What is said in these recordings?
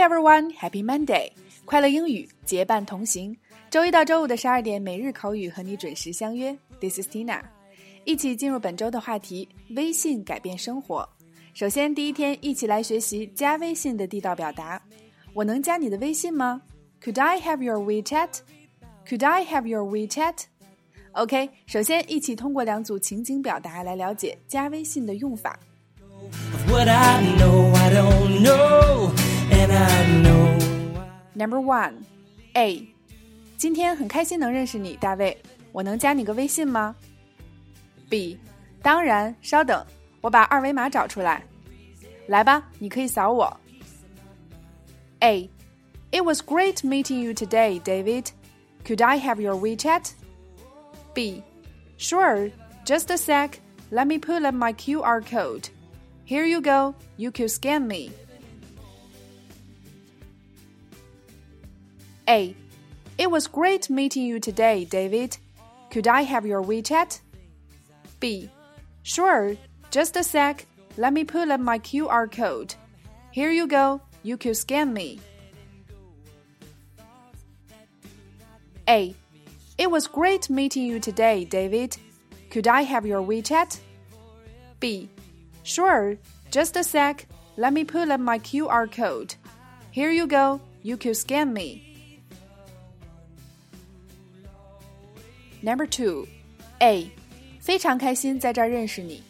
everyone, Happy Monday！快乐英语结伴同行，周一到周五的十二点，每日口语和你准时相约。This is Tina，一起进入本周的话题：微信改变生活。首先，第一天，一起来学习加微信的地道表达。我能加你的微信吗？Could I have your WeChat？Could I have your WeChat？OK，首先一起通过两组情景表达来了解加微信的用法。Number one, A，今天很开心能认识你，大卫。我能加你个微信吗？B，当然，稍等，我把二维码找出来。来吧，你可以扫我。A, It was great meeting you today, David. Could I have your WeChat? B, Sure, just a sec. Let me pull up my QR code. Here you go. You can scan me. A. It was great meeting you today, David. Could I have your WeChat? B. Sure, just a sec. Let me pull up my QR code. Here you go. You can scan me. A. It was great meeting you today, David. Could I have your WeChat? B. Sure, just a sec. Let me pull up my QR code. Here you go. You can scan me. Number two, A，非常开心在这儿认识你。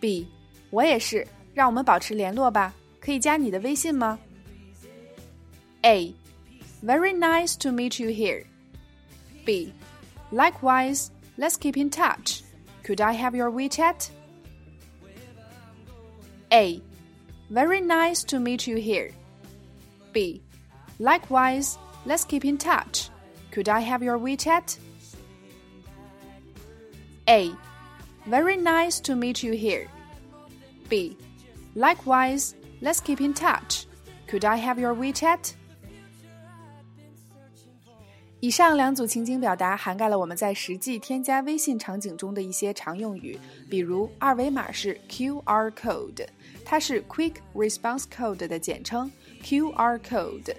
B，我也是，让我们保持联络吧。可以加你的微信吗？A, very nice to meet you here. B, likewise, let's keep in touch. Could I have your WeChat? A, very nice to meet you here. B, likewise, let's keep in touch. Could I have your WeChat? A. Very nice to meet you here. B. Likewise, let's keep in touch. Could I have your WeChat? 以上两组情景表达涵盖了我们在实际添加微信场景中的一些常用语，比如二维码是 QR code，它是 Quick Response Code 的简称 QR code。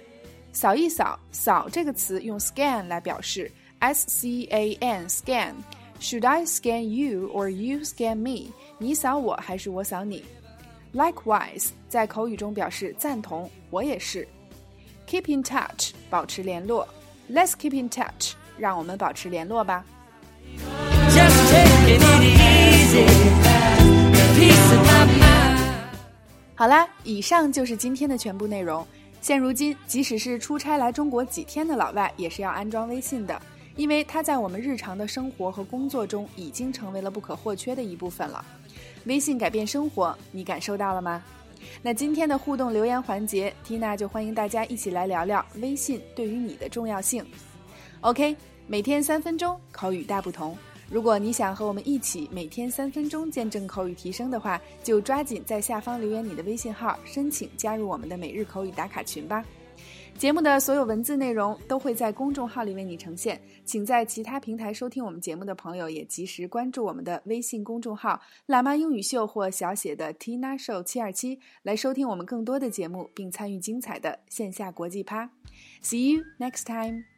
扫一扫，扫这个词用 scan 来表示，S C A N scan。 Should I scan you or you scan me？你扫我还是我扫你？Likewise，在口语中表示赞同，我也是。Keep in touch，保持联络。Let's keep in touch，让我们保持联络吧。好啦，以上就是今天的全部内容。现如今，即使是出差来中国几天的老外，也是要安装微信的。因为它在我们日常的生活和工作中已经成为了不可或缺的一部分了。微信改变生活，你感受到了吗？那今天的互动留言环节，Tina 就欢迎大家一起来聊聊微信对于你的重要性。OK，每天三分钟，口语大不同。如果你想和我们一起每天三分钟见证口语提升的话，就抓紧在下方留言你的微信号，申请加入我们的每日口语打卡群吧。节目的所有文字内容都会在公众号里为你呈现，请在其他平台收听我们节目的朋友也及时关注我们的微信公众号“喇嘛英语秀”或小写的 Tina Show 七二七，来收听我们更多的节目，并参与精彩的线下国际趴。See you next time.